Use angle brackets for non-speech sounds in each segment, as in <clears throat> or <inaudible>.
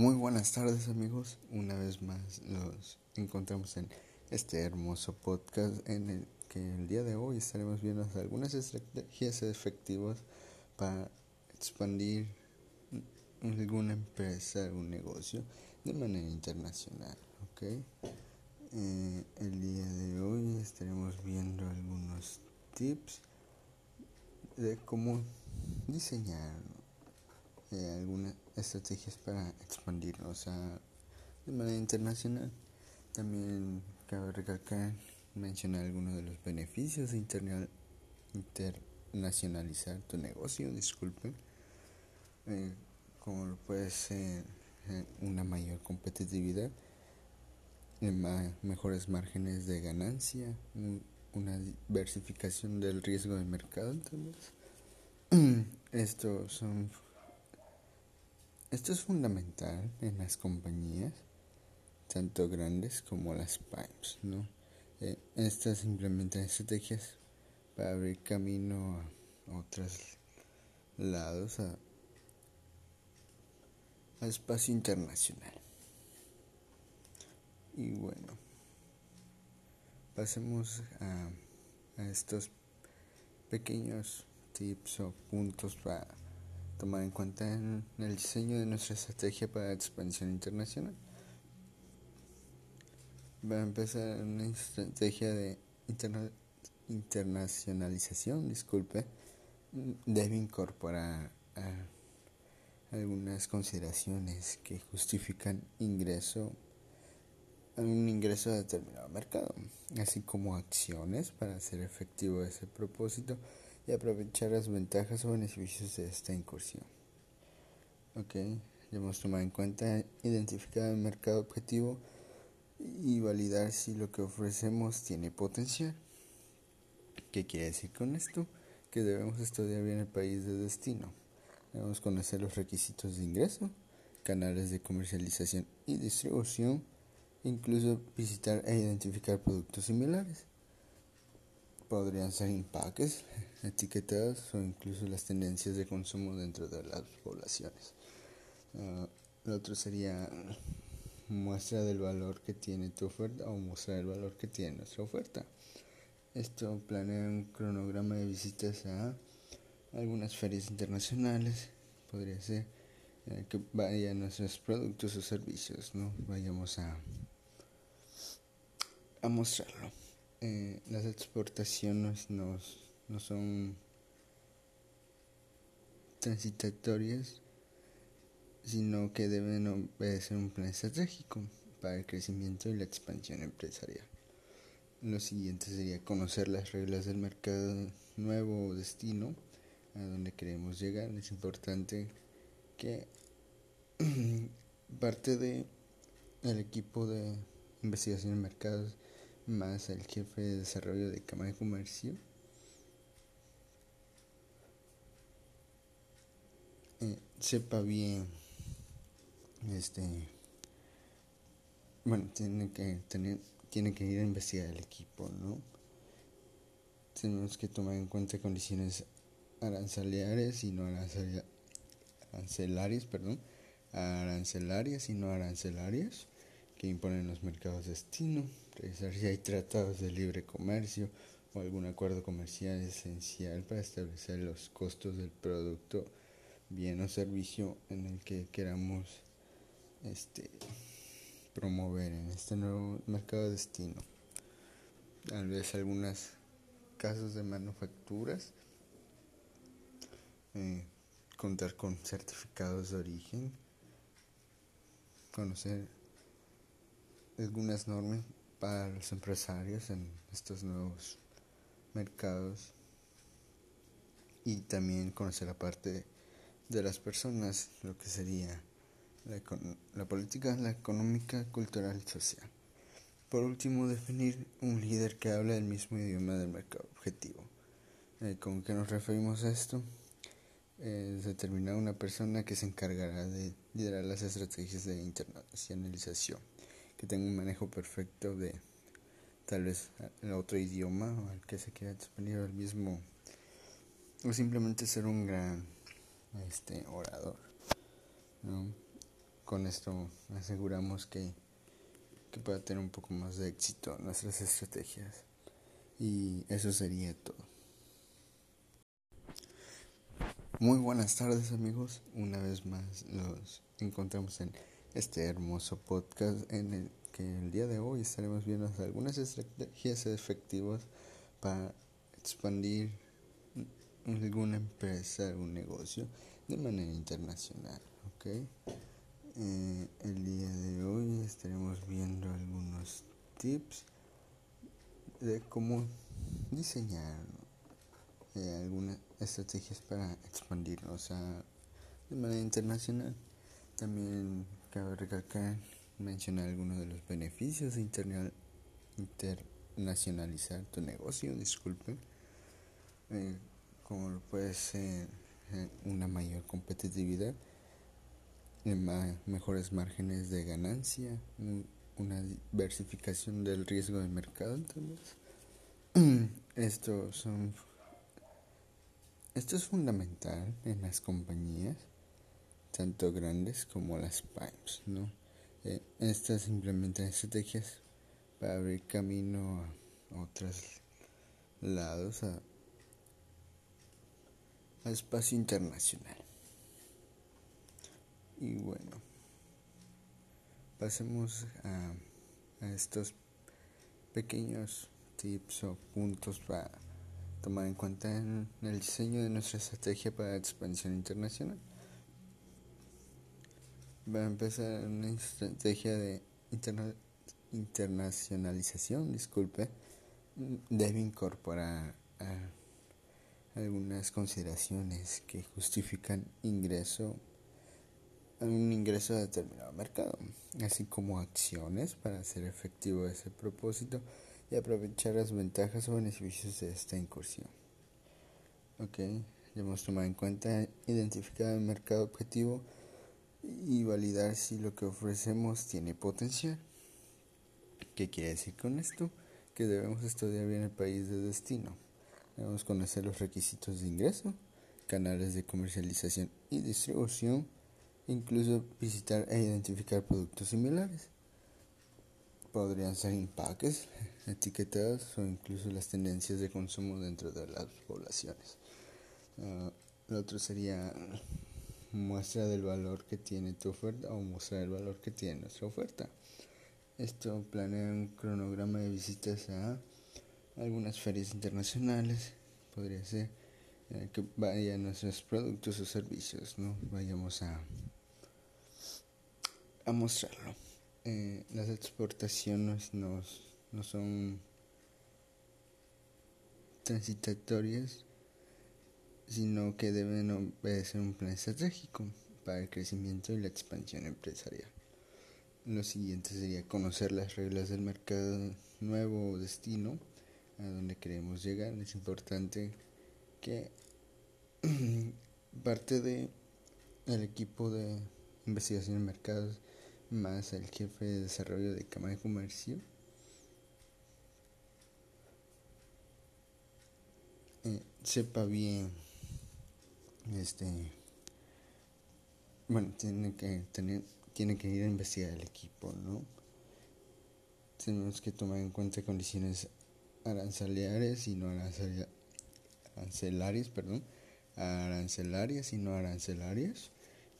Muy buenas tardes amigos, una vez más los encontramos en este hermoso podcast en el que el día de hoy estaremos viendo algunas estrategias efectivas para expandir alguna empresa, algún negocio de manera internacional. ¿okay? Eh, el día de hoy estaremos viendo algunos tips de cómo diseñar eh, algunas estrategias para expandirnos de manera internacional. También cabe recalcar, mencionar algunos de los beneficios de internacionalizar tu negocio, disculpen, eh, como puede ser eh, una mayor competitividad, mejores márgenes de ganancia, una diversificación del riesgo de mercado, <clears throat> Estos son esto es fundamental en las compañías, tanto grandes como las PIMES, ¿no? Eh, estas implementan estrategias para abrir camino a otros lados, a, espacio internacional. Y bueno, pasemos a, a estos pequeños tips o puntos para tomar en cuenta en el diseño de nuestra estrategia para expansión internacional. Va a empezar una estrategia de internacionalización, disculpe, debe incorporar algunas consideraciones que justifican ingreso un ingreso a determinado mercado, así como acciones para hacer efectivo ese propósito y aprovechar las ventajas o beneficios de esta incursión. Ok, debemos tomar en cuenta identificar el mercado objetivo y validar si lo que ofrecemos tiene potencial. ¿Qué quiere decir con esto? Que debemos estudiar bien el país de destino. Debemos conocer los requisitos de ingreso, canales de comercialización y distribución, incluso visitar e identificar productos similares podrían ser empaques, etiquetados o incluso las tendencias de consumo dentro de las poblaciones. Uh, lo otro sería muestra del valor que tiene tu oferta o muestra del valor que tiene nuestra oferta. Esto planea un cronograma de visitas a algunas ferias internacionales, podría ser eh, que vayan nuestros productos o servicios, no vayamos a, a mostrarlo. Eh, las exportaciones no, no son transitatorias, sino que deben obedecer un plan estratégico para el crecimiento y la expansión empresarial. Lo siguiente sería conocer las reglas del mercado nuevo o destino a donde queremos llegar. Es importante que <clears throat> parte de equipo de investigación en mercados más el jefe de desarrollo de Cámara de Comercio. Eh, sepa bien este bueno tiene que tener tiene que ir a investigar el equipo no tenemos que tomar en cuenta condiciones arancelarias y no arancelarias perdón arancelarias y no arancelarias que imponen los mercados destino, revisar si hay tratados de libre comercio o algún acuerdo comercial esencial para establecer los costos del producto, bien o servicio en el que queramos este, promover en este nuevo mercado destino. Tal vez algunos casos de manufacturas, eh, contar con certificados de origen, conocer algunas normas para los empresarios en estos nuevos mercados y también conocer la parte de las personas, lo que sería la, la política, la económica, cultural y social. Por último, definir un líder que habla el mismo idioma del mercado objetivo. Eh, ¿Con qué nos referimos a esto? Es determinar una persona que se encargará de liderar las estrategias de internacionalización que tenga un manejo perfecto de tal vez el otro idioma o al que se quiera expandir el mismo o simplemente ser un gran este orador con esto aseguramos que, que pueda tener un poco más de éxito nuestras estrategias. Y eso sería todo. Muy buenas tardes amigos, una vez más nos encontramos en este hermoso podcast en el que el día de hoy estaremos viendo algunas estrategias efectivas para expandir alguna empresa, algún negocio de manera internacional. ¿okay? Eh, el día de hoy estaremos viendo algunos tips de cómo diseñar eh, algunas estrategias para expandirnos de manera internacional. También cabe recalcar, mencionar algunos de los beneficios de internacionalizar tu negocio, disculpen, eh, como puede ser eh, una mayor competitividad, mejores márgenes de ganancia, una diversificación del riesgo de mercado, <clears throat> Esto son esto es fundamental en las compañías, tanto grandes como las PIMES, ¿no? Eh, estas implementan estrategias para abrir camino a otros lados, a, espacio internacional. Y bueno, pasemos a, a estos pequeños tips o puntos para tomar en cuenta en el diseño de nuestra estrategia para expansión internacional. Va a empezar una estrategia de internacionalización, disculpe, debe incorporar algunas consideraciones que justifican ingreso un ingreso a determinado mercado, así como acciones para hacer efectivo ese propósito y aprovechar las ventajas o beneficios de esta incursión. Ok, debemos tomar en cuenta identificar el mercado objetivo y validar si lo que ofrecemos tiene potencial. ¿Qué quiere decir con esto? Que debemos estudiar bien el país de destino. Debemos conocer los requisitos de ingreso, canales de comercialización y distribución, incluso visitar e identificar productos similares. Podrían ser empaques, <laughs> etiquetadas o incluso las tendencias de consumo dentro de las poblaciones. Uh, lo otro sería muestra del valor que tiene tu oferta o mostrar el valor que tiene nuestra oferta. Esto planea un cronograma de visitas a algunas ferias internacionales. Podría ser eh, que vayan nuestros productos o servicios, ¿no? Vayamos a, a mostrarlo. Eh, las exportaciones nos, no son transitatorias, sino que deben obedecer un plan estratégico para el crecimiento y la expansión empresarial. Lo siguiente sería conocer las reglas del mercado nuevo o destino a donde queremos llegar. Es importante que <clears throat> parte de el equipo de investigación de mercados más el jefe de desarrollo de Cámara de Comercio. Eh, sepa bien este bueno tiene que tener tiene que ir a investigar el equipo no tenemos que tomar en cuenta condiciones arancelarias y no arancelarias perdón arancelarias y no arancelarias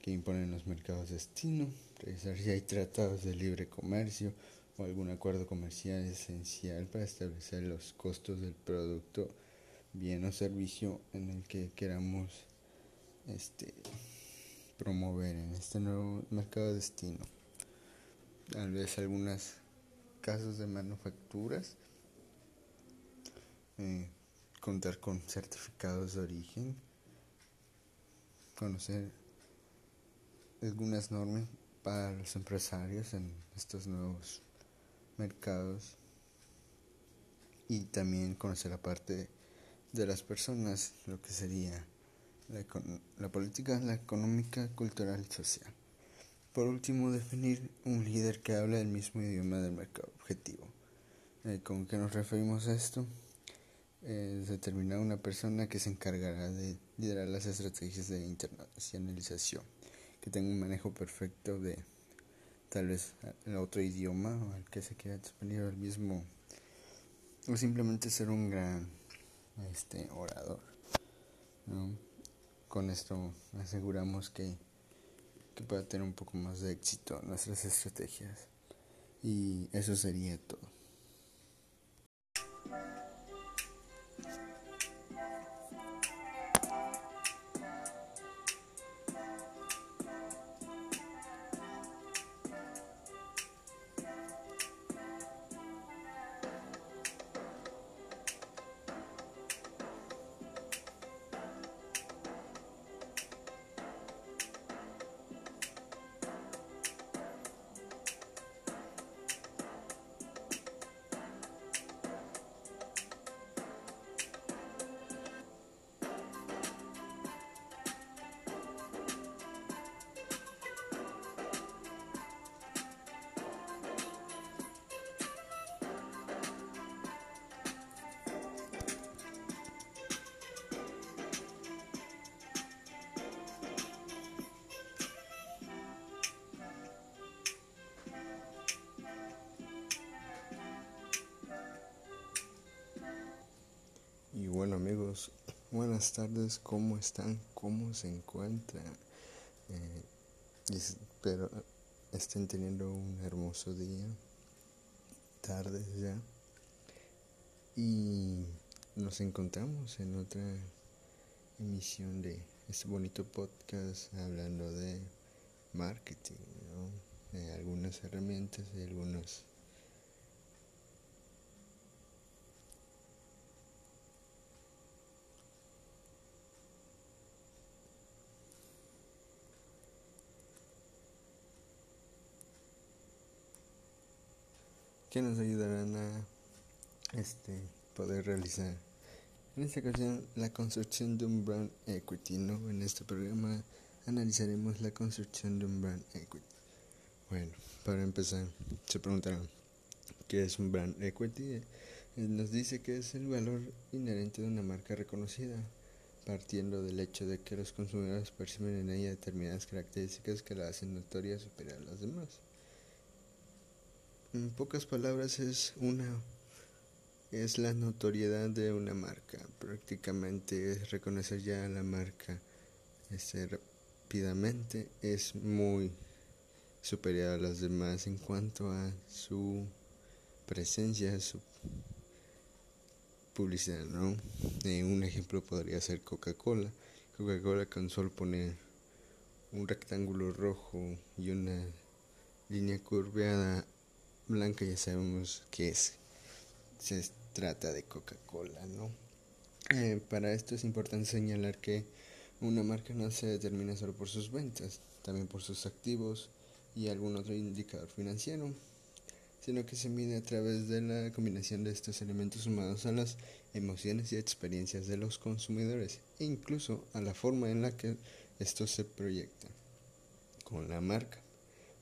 que imponen los mercados destino, revisar si hay tratados de libre comercio o algún acuerdo comercial esencial para establecer los costos del producto, bien o servicio en el que queramos este, promover en este nuevo mercado destino. Tal vez algunos casos de manufacturas, eh, contar con certificados de origen, conocer algunas normas para los empresarios en estos nuevos mercados y también conocer la parte de las personas, lo que sería la, política, la económica, cultural y social. Por último, definir un líder que habla el mismo idioma del mercado objetivo. Eh, ¿Con qué nos referimos a esto? Es determinar una persona que se encargará de liderar las estrategias de internacionalización que tenga un manejo perfecto de tal vez en otro idioma o al que se quiera expandir el mismo o simplemente ser un gran este orador con esto aseguramos que, que pueda tener un poco más de éxito nuestras estrategias. Y eso sería todo buenas tardes, ¿cómo están? ¿Cómo se encuentran? Eh, espero estén teniendo un hermoso día, tarde ya. Y nos encontramos en otra emisión de este bonito podcast hablando de marketing, de algunas herramientas y algunos que nos ayudarán a este, poder realizar en esta ocasión la construcción de un brand equity. ¿no? En este programa analizaremos la construcción de un brand equity. Bueno, para empezar, se preguntarán, ¿qué es un brand equity? Eh, nos dice que es el valor inherente de una marca reconocida, partiendo del hecho de que los consumidores perciben en ella determinadas características que la hacen notoria superior a las demás. En pocas palabras es una es la notoriedad de una marca. Prácticamente es reconocer ya la marca este, rápidamente. Es muy superior a las demás en cuanto a su presencia, su publicidad, ¿no? Eh, un ejemplo podría ser Coca-Cola. Coca-Cola con solo poner un rectángulo rojo y una línea curveada blanca ya sabemos que es se trata de Coca-Cola, ¿no? Eh, para esto es importante señalar que una marca no se determina solo por sus ventas, también por sus activos y algún otro indicador financiero, sino que se mide a través de la combinación de estos elementos sumados a las emociones y experiencias de los consumidores e incluso a la forma en la que esto se proyecta con la marca.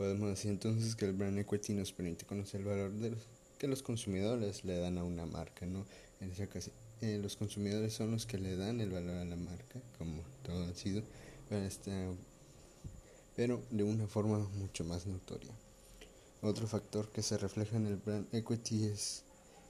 Podemos decir entonces que el brand equity nos permite conocer el valor de los, que los consumidores le dan a una marca, ¿no? En ese caso, eh, los consumidores son los que le dan el valor a la marca, como todo ha sido, este, pero de una forma mucho más notoria. Otro factor que se refleja en el brand equity es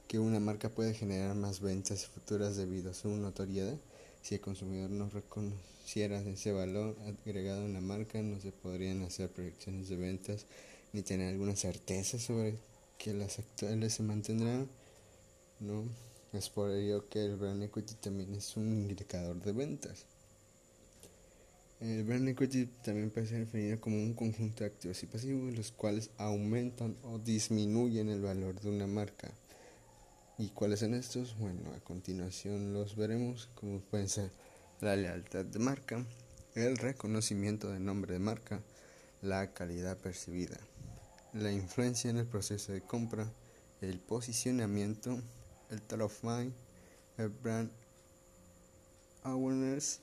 que una marca puede generar más ventas futuras debido a su notoriedad si el consumidor no reconociera ese valor agregado en la marca, no se podrían hacer proyecciones de ventas ni tener alguna certeza sobre que las actuales se mantendrán. ¿no? Es por ello que el brand equity también es un indicador de ventas. El brand equity también puede ser definido como un conjunto de activos y pasivos los cuales aumentan o disminuyen el valor de una marca. ¿Y cuáles son estos? Bueno, a continuación los veremos, como pueden ser la lealtad de marca, el reconocimiento del nombre de marca, la calidad percibida, la influencia en el proceso de compra, el posicionamiento, el top of mind, el brand awareness,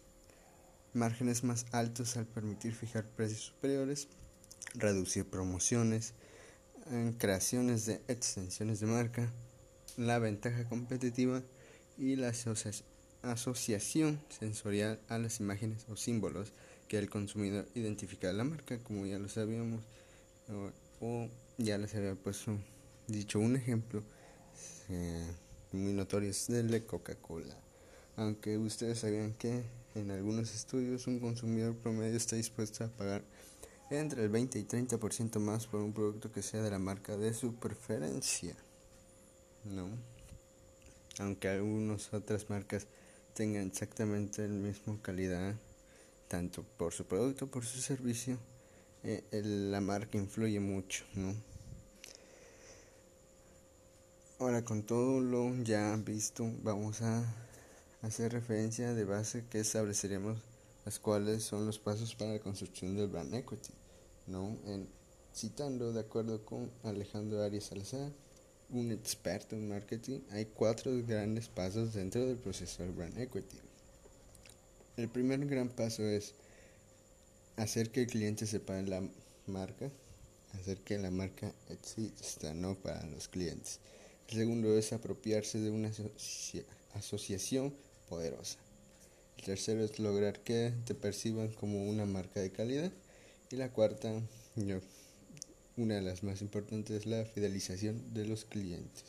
márgenes más altos al permitir fijar precios superiores, reducir promociones, creaciones de extensiones de marca, la ventaja competitiva y la asociación sensorial a las imágenes o símbolos que el consumidor identifica de la marca, como ya lo sabíamos. o ya les había puesto dicho un ejemplo eh, muy notorio es el de Coca-Cola. Aunque ustedes sabían que en algunos estudios un consumidor promedio está dispuesto a pagar entre el 20 y 30% más por un producto que sea de la marca de su preferencia. ¿No? Aunque algunas otras marcas tengan exactamente la misma calidad, tanto por su producto por su servicio, eh, la marca influye mucho, ¿no? Ahora con todo lo ya visto, vamos a hacer referencia de base que estableceremos las cuales son los pasos para la construcción del brand equity, ¿no? En, citando de acuerdo con Alejandro Arias Salazar, un experto en marketing, hay cuatro grandes pasos dentro del proceso del brand equity. El primer gran paso es hacer que el cliente sepa la marca, hacer que la marca exista, no para los clientes. El segundo es apropiarse de una asociación poderosa. El tercero es lograr que te perciban como una marca de calidad. Y la cuarta, una de las más importantes, es la fidelización de los clientes.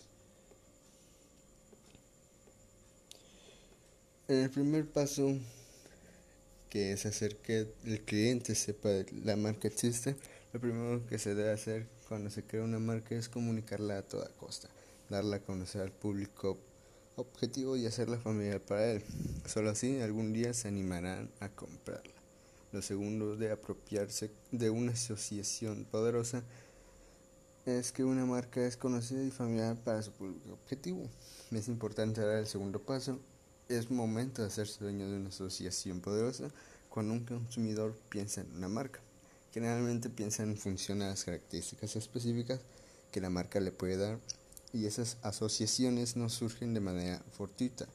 El primer paso, que es hacer que el cliente sepa la marca existe, lo primero que se debe hacer cuando se crea una marca es comunicarla a toda costa, darla a conocer al público objetivo y hacerla familiar para él. Solo así algún día se animarán a comprarla. Lo segundo de apropiarse de una asociación poderosa es que una marca es conocida y familiar para su público objetivo. Es importante dar el segundo paso. Es momento de hacerse dueño de una asociación poderosa cuando un consumidor piensa en una marca. Generalmente piensa en función a las características específicas que la marca le puede dar y esas asociaciones no surgen de manera fortuita.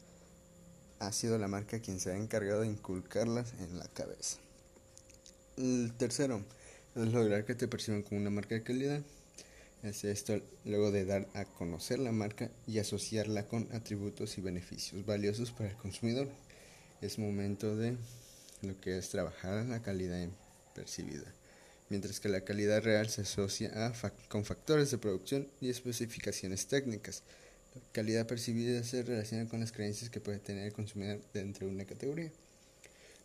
Ha sido la marca quien se ha encargado de inculcarlas en la cabeza. El tercero es lograr que te perciban como una marca de calidad. Es esto luego de dar a conocer la marca y asociarla con atributos y beneficios valiosos para el consumidor. Es momento de lo que es trabajar la calidad percibida mientras que la calidad real se asocia con factores de producción y especificaciones técnicas. La calidad percibida se relaciona con las creencias que puede tener el consumidor dentro de una categoría.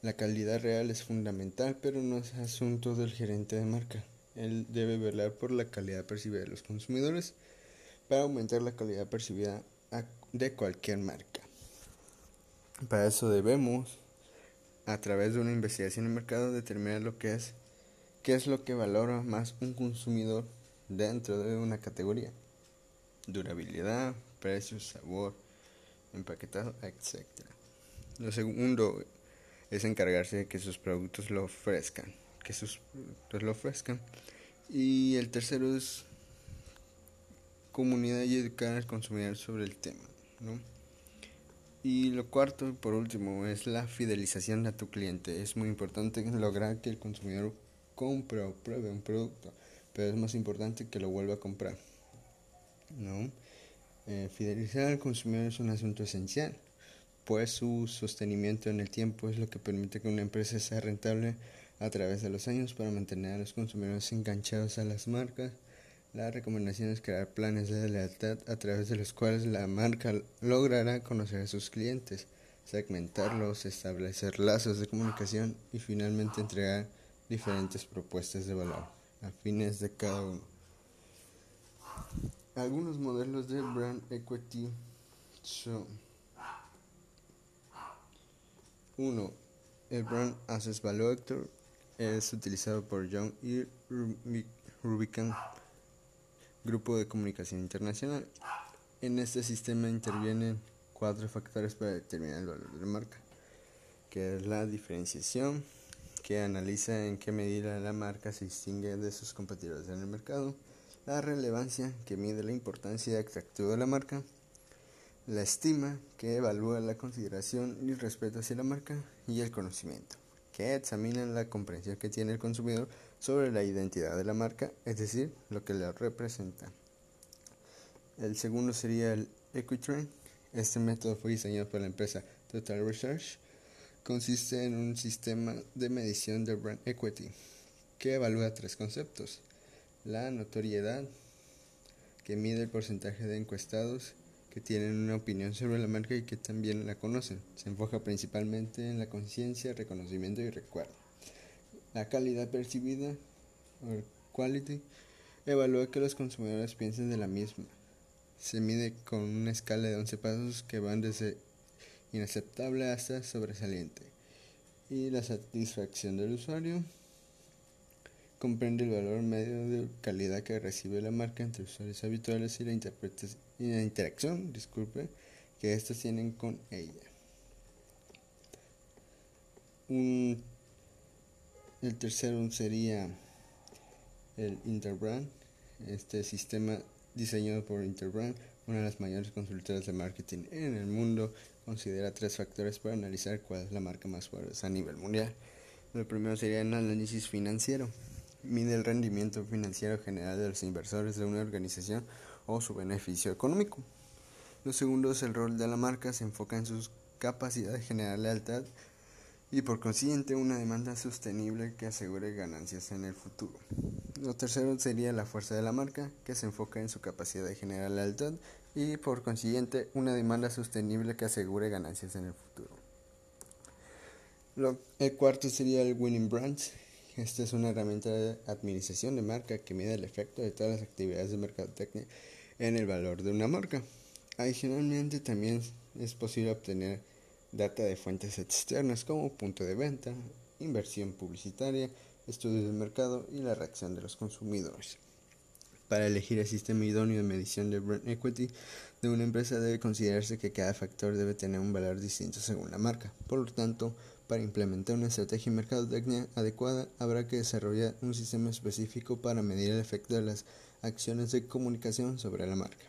La calidad real es fundamental, pero no es asunto del gerente de marca. Él debe velar por la calidad percibida de los consumidores para aumentar la calidad percibida de cualquier marca. Para eso debemos, a través de una investigación de mercado, determinar lo que es ¿Qué es lo que valora más un consumidor dentro de una categoría? Durabilidad, precio, sabor, empaquetado, etc. Lo segundo es encargarse de que sus productos lo ofrezcan, que sus productos lo ofrezcan. Y el tercero es comunidad y educar al consumidor sobre el tema, ¿no? Y lo cuarto, por último, es la fidelización a tu cliente. Es muy importante lograr que el consumidor compre o pruebe un producto, pero es más importante que lo vuelva a comprar. ¿no? Eh, fidelizar al consumidor es un asunto esencial, pues su sostenimiento en el tiempo es lo que permite que una empresa sea rentable a través de los años para mantener a los consumidores enganchados a las marcas. La recomendación es crear planes de lealtad a través de los cuales la marca logrará conocer a sus clientes, segmentarlos, establecer lazos de comunicación y finalmente entregar diferentes propuestas de valor a fines de cada uno. Algunos modelos de brand equity son 1. El brand Access Valuator es utilizado por John E. Rubicon, Grupo de Comunicación Internacional. En este sistema intervienen cuatro factores para determinar el valor de la marca, que es la diferenciación, que analiza en qué medida la marca se distingue de sus competidores en el mercado, la relevancia, que mide la importancia y atractivo de la marca, la estima, que evalúa la consideración y el respeto hacia la marca, y el conocimiento, que examina la comprensión que tiene el consumidor sobre la identidad de la marca, es decir, lo que la representa. El segundo sería el Equitrend. Este método fue diseñado por la empresa Total Research consiste en un sistema de medición de brand equity que evalúa tres conceptos. la notoriedad, que mide el porcentaje de encuestados que tienen una opinión sobre la marca y que también la conocen. Se enfoca principalmente en la conciencia, reconocimiento y recuerdo. La calidad percibida, o quality, evalúa que los consumidores piensen de la misma. Se mide con una escala de 11 pasos que van desde inaceptable hasta sobresaliente. Y la satisfacción del usuario comprende el valor medio de calidad que recibe la marca entre usuarios habituales y la, y la interacción disculpe, que estos tienen con ella. el tercero sería el Interbrand, este sistema diseñado por Interbrand, una de las mayores consultoras de marketing en el mundo, considera tres factores para analizar cuál es la marca más fuerte a nivel mundial. El primero sería el análisis financiero mide el rendimiento financiero general de los inversores de una organización o su beneficio económico. Lo segundo es el rol de la marca, se enfoca en su capacidad de generar lealtad y por consiguiente una demanda sostenible que asegure ganancias en el futuro. Lo tercero sería la fuerza de la marca, que se enfoca en su capacidad de generar lealtad y por consiguiente una demanda sostenible que asegure ganancias en el futuro. el cuarto sería el Winning Brands, esta es una herramienta de administración de marca que mide el efecto de todas las actividades de mercadotecnia en el valor de una marca. Adicionalmente, también es posible obtener data de fuentes externas como punto de venta, inversión publicitaria, estudios de mercado y la reacción de los consumidores. Para elegir el sistema idóneo de medición de brand equity de una empresa debe considerarse que cada factor debe tener un valor distinto según la marca. Por lo tanto, para implementar una estrategia de mercadotecnia adecuada, habrá que desarrollar un sistema específico para medir el efecto de las acciones de comunicación sobre la marca.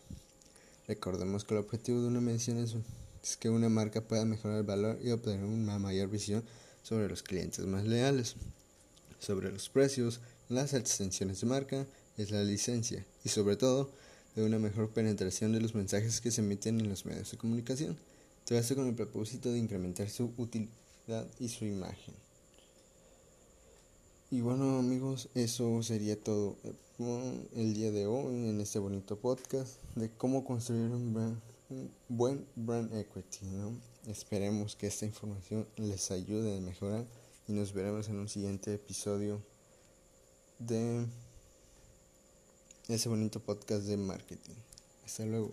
Recordemos que el objetivo de una medición es, que una marca pueda mejorar el valor y obtener una mayor visión sobre los clientes más leales, sobre los precios, las extensiones de marca, es la licencia y sobre todo de una mejor penetración de los mensajes que se emiten en los medios de comunicación. Todo esto con el propósito de incrementar su utilidad y su imagen. Y bueno amigos, eso sería todo el día de hoy en este bonito podcast de cómo construir un, buen brand equity. Esperemos que esta información les ayude a mejorar y nos veremos en un siguiente episodio de ese bonito podcast de marketing. Hasta luego.